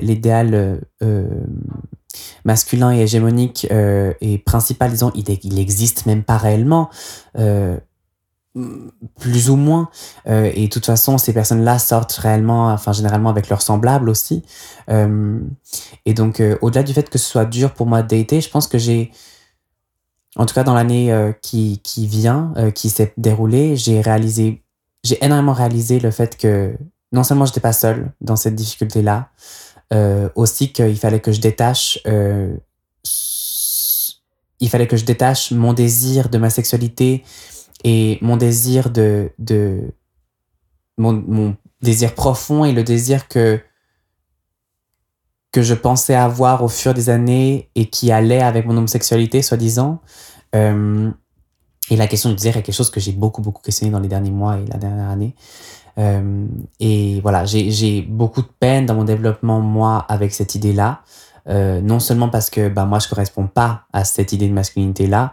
l'idéal masculin et hégémonique et principal, disons, il, il existe même pas réellement plus ou moins. Euh, et de toute façon, ces personnes-là sortent réellement, enfin généralement avec leurs semblables aussi. Euh, et donc, euh, au-delà du fait que ce soit dur pour moi de dater, je pense que j'ai, en tout cas dans l'année qui, qui vient, qui s'est déroulée, j'ai réalisé, j'ai énormément réalisé le fait que non seulement j'étais pas seule dans cette difficulté-là, aussi qu'il fallait que je détache il fallait que je détache mon désir de ma sexualité et mon désir de, mon, désir profond et le désir que que je pensais avoir au fur des années et qui allait avec mon homosexualité, soi-disant. Euh, et la question du désir est quelque chose que j'ai beaucoup, beaucoup questionné dans les derniers mois et la dernière année. Euh, et voilà, j'ai beaucoup de peine dans mon développement, moi, avec cette idée-là. Euh, non seulement parce que bah, moi, je correspond pas à cette idée de masculinité-là,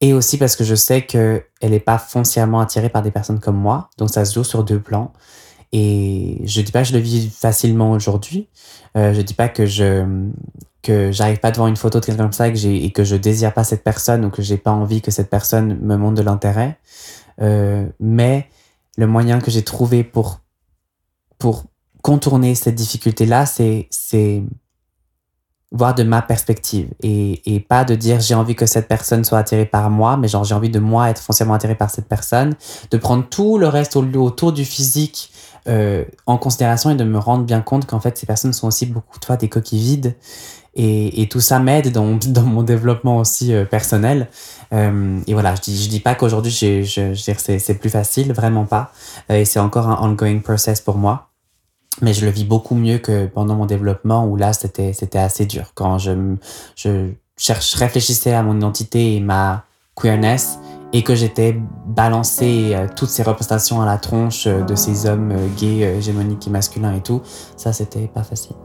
et aussi parce que je sais qu'elle n'est pas foncièrement attirée par des personnes comme moi. Donc ça se joue sur deux plans. Et je dis pas que je le vis facilement aujourd'hui. Euh, je dis pas que je que j'arrive pas devant une photo de quelqu'un comme ça et que, j'ai, et je désire pas cette personne ou que j'ai pas envie que cette personne me montre de l'intérêt. Euh, mais le moyen que j'ai trouvé pour, pour contourner cette difficulté-là, c'est, c'est voir de ma perspective et, et pas de dire j'ai envie que cette personne soit attirée par moi, mais genre j'ai envie de moi être foncièrement attiré par cette personne, de prendre tout le reste autour du physique euh, en considération et de me rendre bien compte qu'en fait ces personnes sont aussi beaucoup fois des coquilles vides et, et tout ça m'aide dans, dans mon développement aussi euh, personnel. Euh, et voilà, je dis, je dis pas qu'aujourd'hui je, je, je c'est plus facile, vraiment pas. Euh, et c'est encore un ongoing process pour moi mais je le vis beaucoup mieux que pendant mon développement où là c'était c'était assez dur. Quand je je cherche réfléchissais à mon identité et ma queerness et que j'étais balancé euh, toutes ces représentations à la tronche euh, de ces hommes euh, gays hégémoniques et masculins et tout ça c'était pas facile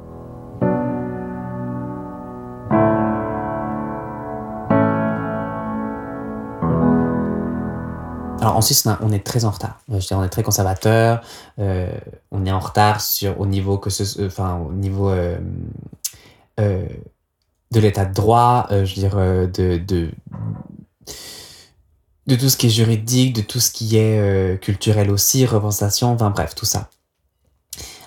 Alors en Suisse, on est très en retard. Je dire, on est très conservateur. Euh, on est en retard sur au niveau que ce, euh, enfin au niveau euh, euh, de l'état de droit. Euh, je veux dire de, de tout ce qui est juridique, de tout ce qui est culturel aussi, représentation, enfin bref, tout ça.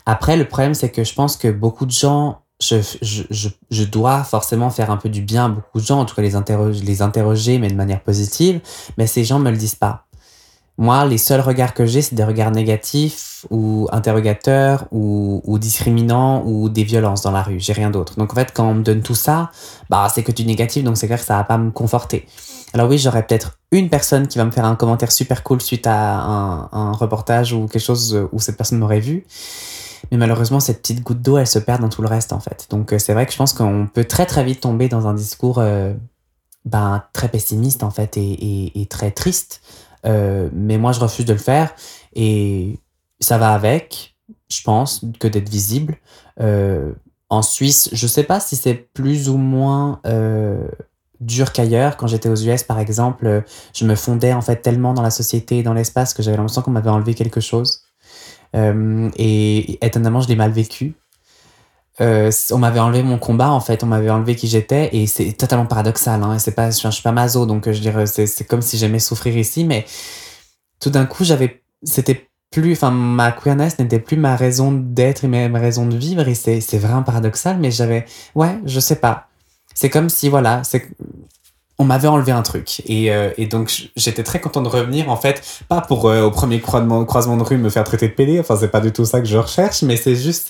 Après, le problème, c'est que je pense que beaucoup de gens je, je, je, dois forcément faire un peu du bien à beaucoup de gens, en tout cas les interroger, les interroger, mais de manière positive, mais ces gens me le disent pas. Moi, les seuls regards que j'ai, c'est des regards négatifs ou interrogateurs ou, discriminants ou des violences dans la rue. J'ai rien d'autre. Donc en fait, quand on me donne tout ça, bah c'est que du négatif, donc c'est clair que ça va pas me conforter. Alors oui, j'aurais peut-être une personne qui va me faire un commentaire super cool suite à un, reportage ou quelque chose où cette personne m'aurait vu. Mais malheureusement, cette petite goutte d'eau, elle se perd dans tout le reste en fait. Donc euh, c'est vrai que je pense qu'on peut très très vite tomber dans un discours euh, ben, très pessimiste en fait et très triste euh, mais moi, je refuse de le faire. Et ça va avec, je pense, que d'être visible. Euh, en Suisse, je sais pas si c'est plus ou moins euh, dur qu'ailleurs. Quand j'étais aux US, par exemple, je me fondais en fait tellement dans la société et dans l'espace que j'avais l'impression qu'on m'avait enlevé quelque chose. Et étonnamment, je l'ai mal vécu. Euh, on m'avait enlevé mon combat en fait, on m'avait enlevé qui j'étais et c'est totalement paradoxal. Hein, c'est pas, je, suis pas maso donc je dirais c'est comme si j'aimais souffrir ici, mais tout d'un coup j'avais, c'était plus, enfin ma queerness n'était plus ma raison d'être et ma, raison de vivre et c'est c'est vraiment paradoxal, mais j'avais, ouais, je sais pas. C'est comme si voilà, c'est on m'avait enlevé un truc et, euh, donc j'étais très content de revenir en fait pas pour euh, au premier croisement, de rue me faire traiter de pédé enfin c'est pas du tout ça que je recherche mais c'est juste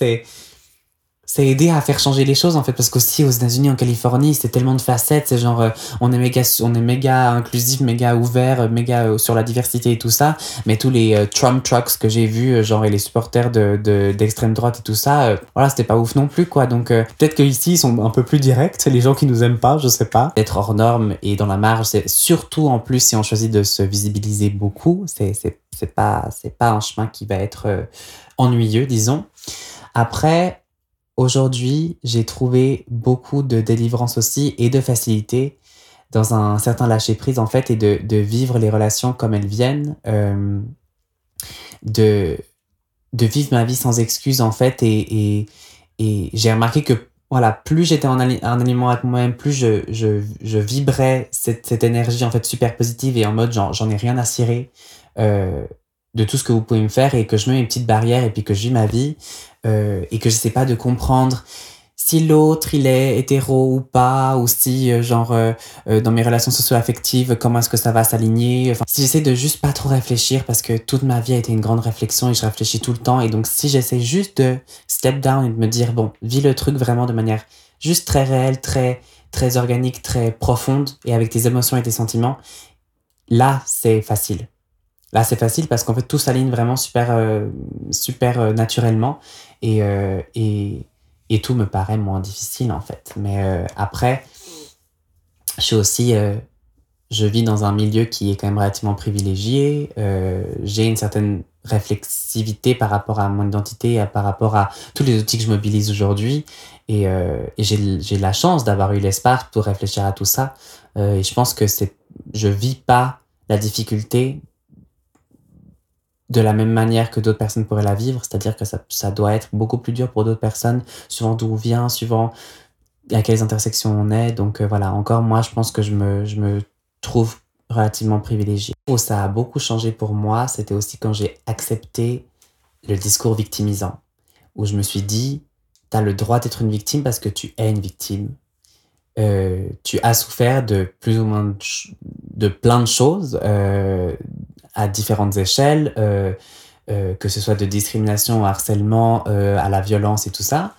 c'est aider à faire changer les choses en fait parce qu'aussi aux États-Unis en Californie c'est tellement de facettes c'est genre euh, on est méga on est méga inclusif méga ouvert euh, méga euh, sur la diversité et tout ça. Mais tous les Trump trucks que j'ai vus genre et les supporters de d'extrême droite et tout ça voilà c'était pas ouf non plus quoi. Donc peut-être qu'ici ils sont un peu plus directs les gens qui nous aiment pas je sais pas. Être hors norme et dans la marge c'est surtout en plus si on choisit de se visibiliser beaucoup c'est c'est pas c'est pas un chemin qui va être ennuyeux disons. Après Aujourd'hui, j'ai trouvé beaucoup de délivrance aussi et de facilité dans un certain lâcher-prise en fait et de, vivre les relations comme elles viennent, euh, de, vivre ma vie sans excuse en fait et, j'ai remarqué que voilà, plus j'étais en, alignement avec moi-même, plus je, vibrais cette, cette, énergie en fait super positive et en mode j'en ai rien à cirer. Euh, de tout ce que vous pouvez me faire et que je mets mes petites barrières et puis que je vis ma vie euh, et que je sais pas de comprendre si l'autre il est hétéro ou pas ou si euh, genre euh, euh, dans mes relations socio-affectives comment est-ce que ça va s'aligner enfin si j'essaie de juste pas trop réfléchir parce que toute ma vie a été une grande réflexion et je réfléchis tout le temps et donc si j'essaie juste de step down et de me dire bon vis le truc vraiment de manière juste très réelle très très organique très profonde et avec tes émotions et tes sentiments là c'est facile Là, c'est facile parce qu'en fait, tout s'aligne vraiment super, euh, super euh, naturellement et, euh, et, et, tout me paraît moins difficile en fait. Mais après, je suis aussi, je vis dans un milieu qui est quand même relativement privilégié. J'ai une certaine réflexivité par rapport à mon identité, par rapport à tous les outils que je mobilise aujourd'hui. Et, et j'ai la chance d'avoir eu l'espace pour réfléchir à tout ça. et je pense que c'est, je vis pas la difficulté de la même manière que d'autres personnes pourraient la vivre, c'est-à-dire que ça, ça, doit être beaucoup plus dur pour d'autres personnes, suivant d'où on vient, suivant à quelles intersections on est. Donc euh, voilà, encore moi, je pense que je me, je me trouve relativement privilégiée. Où ça a beaucoup changé pour moi, c'était aussi quand j'ai accepté le discours victimisant, où je me suis dit, tu as le droit d'être une victime parce que tu es une victime. Euh, tu as souffert de plus ou moins de, de plein de choses, euh, à différentes échelles, euh, euh, que ce soit de discrimination, au harcèlement, euh, à la violence et tout ça.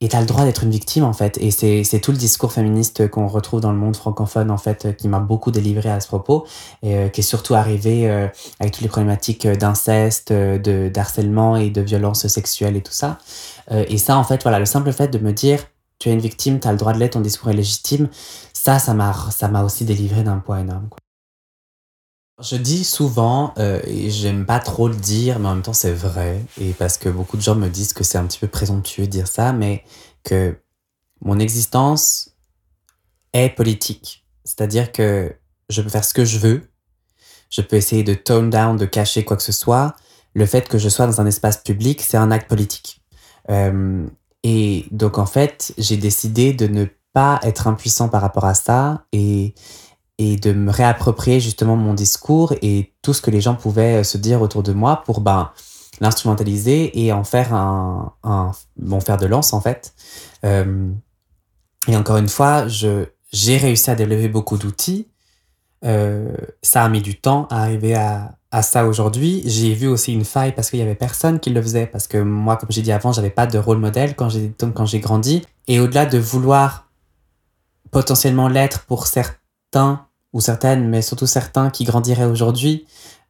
Et tu as le droit d'être une victime, en fait. Et c'est tout le discours féministe qu'on retrouve dans le monde francophone, en fait, qui m'a beaucoup délivré à ce propos, et qui est surtout arrivé avec toutes les problématiques d'inceste, de d'harcèlement et de violence sexuelle et tout ça. et ça, en fait, voilà, le simple fait de me dire, tu es une victime, tu as le droit de l'être, ton discours est légitime, ça, ça m'a aussi délivré d'un poids énorme. Quoi. Je dis souvent, euh, et j'aime pas trop le dire, mais en même temps c'est vrai, et parce que beaucoup de gens me disent que c'est un petit peu présomptueux de dire ça, mais que mon existence est politique. C'est-à-dire que je peux faire ce que je veux, je peux essayer de tone down, de cacher quoi que ce soit. Le fait que je sois dans un espace public, c'est un acte politique. Euh, et donc en fait, j'ai décidé de ne pas être impuissant par rapport à ça et et de me réapproprier justement mon discours et tout ce que les gens pouvaient euh, se dire autour de moi pour ben, l'instrumentaliser et en faire un, un bon fer de lance en fait. Euh, et encore une fois, je j'ai réussi à développer beaucoup d'outils. Euh, ça a mis du temps à arriver à, à ça aujourd'hui. J'ai vu aussi une faille parce qu'il y avait personne qui le faisait parce que moi, comme j'ai dit avant, j'avais pas de rôle modèle quand j'ai quand j'ai grandi. Et au-delà de vouloir potentiellement l'être pour certains ou certaines, mais surtout certains qui grandiraient aujourd'hui,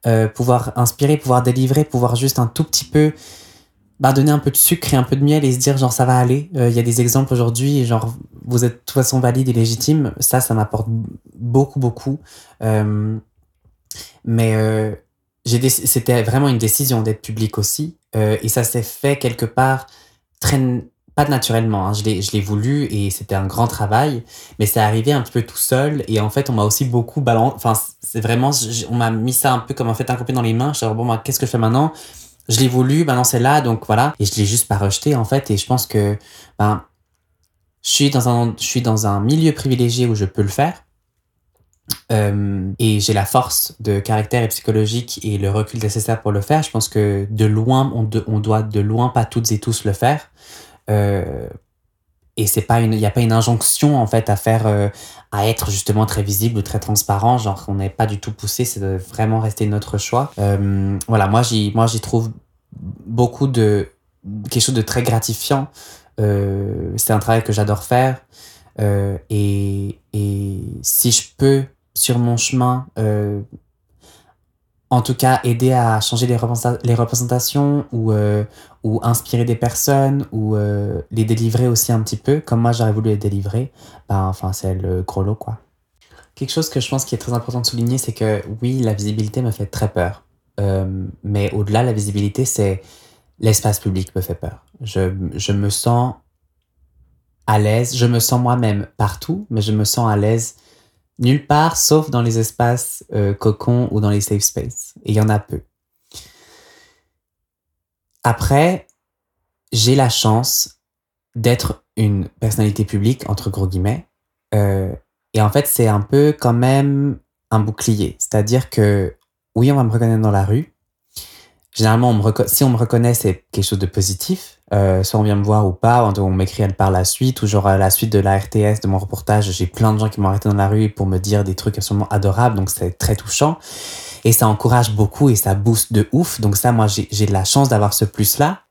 euh, pouvoir inspirer, pouvoir délivrer, pouvoir juste un tout petit peu bah, donner un peu de sucre et un peu de miel et se dire genre ça va aller. Il euh, y a des exemples aujourd'hui, genre vous êtes de toute façon valide et légitime. Ça, ça m'apporte beaucoup, beaucoup. Euh, mais c'était vraiment une décision d'être public aussi. et ça s'est fait quelque part très pas naturellement, hein. je l'ai voulu et c'était un grand travail, mais c'est arrivé un petit peu tout seul et en fait on m'a aussi beaucoup balancé, enfin c'est vraiment, on m'a mis ça un peu comme un fait incomplet dans les mains, je suis bon, qu'est-ce que je fais maintenant? Je l'ai voulu, maintenant c'est là, donc voilà, et je l'ai juste pas rejeté en fait et je pense que ben, je, suis dans un, je suis dans un milieu privilégié où je peux le faire. Euh, et j'ai la force de caractère et psychologique et le recul nécessaire pour le faire. Je pense que de loin, on, on doit de loin pas toutes et tous le faire. Euh, et c'est pas une, il n'y a pas une injonction en fait à faire, euh, à être justement très visible ou très transparent. Genre, on n'est pas du tout poussé, c'est vraiment rester notre choix. Euh, voilà, moi j'y, moi j'y trouve beaucoup de quelque chose de très gratifiant c'est un travail que j'adore faire. Et, et, si je peux, sur mon chemin, en tout cas aider à changer les, les représentations ou, ou inspirer des personnes ou les délivrer aussi un petit peu, comme moi j'aurais voulu les délivrer, ben, enfin, c'est le gros lot, quoi. Quelque chose que je pense qui est très important de souligner, c'est que oui, la visibilité me fait très peur. Euh, mais au-delà de la visibilité, c'est l'espace public me fait peur. Je, je me sens à l'aise, je me sens moi-même partout, mais je me sens à l'aise nulle part sauf dans les espaces euh, cocons ou dans les safe spaces. Et il y en a peu. Après, j'ai la chance d'être une personnalité publique, entre gros guillemets, euh, et en fait, c'est un peu quand même un bouclier. C'est-à-dire que oui, on va me reconnaître dans la rue. Généralement, si on me reconnaît, c'est quelque chose de positif. Euh, soit on vient me voir ou pas, on m'écrit par la suite, ou genre à la suite de la RTS, de mon reportage, j'ai plein de gens qui m'ont arrêté dans la rue pour me dire des trucs absolument adorables, donc c'est très touchant. Et ça encourage beaucoup et ça booste de ouf. Donc ça, moi, j'ai de la chance d'avoir ce plus-là.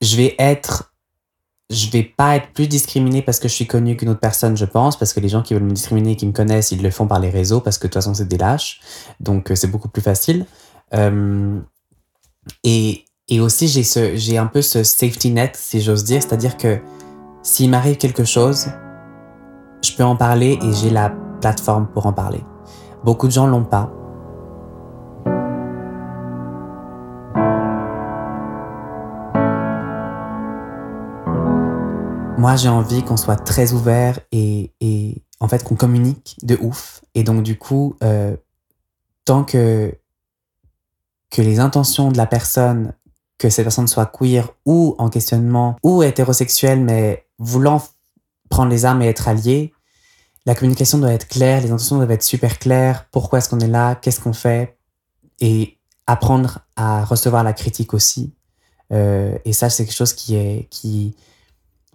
Je vais être je vais pas être plus discriminé parce que je suis connu qu'une autre personne, je pense, parce que les gens qui veulent me discriminer qui me connaissent, ils le font par les réseaux parce que de toute façon, c'est des lâches. Donc, euh, c'est beaucoup plus facile. Euh, et, et aussi, j'ai, j'ai un peu ce safety net, si j'ose dire, c'est-à-dire que s'il m'arrive quelque chose, je peux en parler et j'ai la plateforme pour en parler. Beaucoup de gens l'ont pas. Moi, j'ai envie qu'on soit très ouvert et, en fait qu'on communique de ouf. Et donc, du coup, euh, tant que, que les intentions de la personne, que cette personne soit queer ou en questionnement ou hétérosexuelle, mais voulant prendre les armes et être allié, la communication doit être claire, les intentions doivent être super claires. Pourquoi est-ce qu'on est là? Qu'est-ce qu'on fait? Et apprendre à recevoir la critique aussi. Euh, et ça, c'est quelque chose qui est qui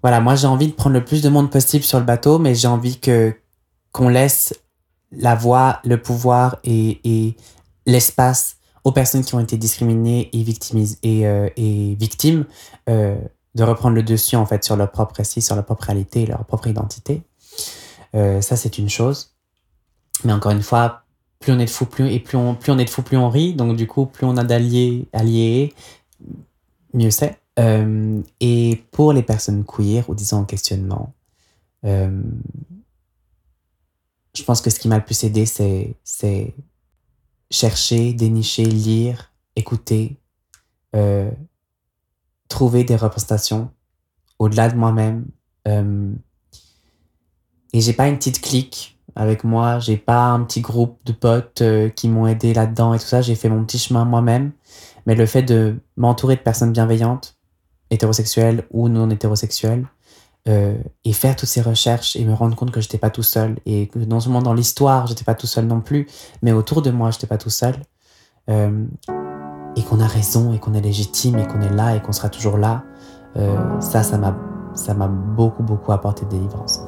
voilà, moi j'ai envie de prendre le plus de monde possible sur le bateau, mais j'ai envie que qu'on laisse la voix, le pouvoir et, et l'espace aux personnes qui ont été discriminées et, victimisées et, euh, et victimes euh, de reprendre le dessus en fait sur leur propre récit, sur leur propre réalité leur propre identité. Euh, ça c'est une chose. Mais encore une fois, plus on est de fous, plus, et plus on, plus on est de fous, plus on rit. Donc du coup, plus on a d'alliés, alliés, mieux c'est. Euh, et pour les personnes queer ou disons en questionnement, euh, je pense que ce qui m'a le plus aidé, c'est chercher, dénicher, lire, écouter, euh, trouver des représentations au-delà de moi-même. Et j'ai pas une petite clique avec moi, j'ai pas un petit groupe de potes qui m'ont aidé là-dedans et tout ça, j'ai fait mon petit chemin moi-même. Mais le fait de m'entourer de personnes bienveillantes, hétérosexuel ou non hétérosexuel, euh, et faire toutes ces recherches et me rendre compte que j'étais pas tout seul et que non seulement dans l'histoire j'étais pas tout seul non plus, mais autour de moi j'étais pas tout seul, euh, et qu'on a raison et qu'on est légitime et qu'on est là et qu'on sera toujours là, euh, ça, ça m'a, ça m'a beaucoup beaucoup apporté de délivrance.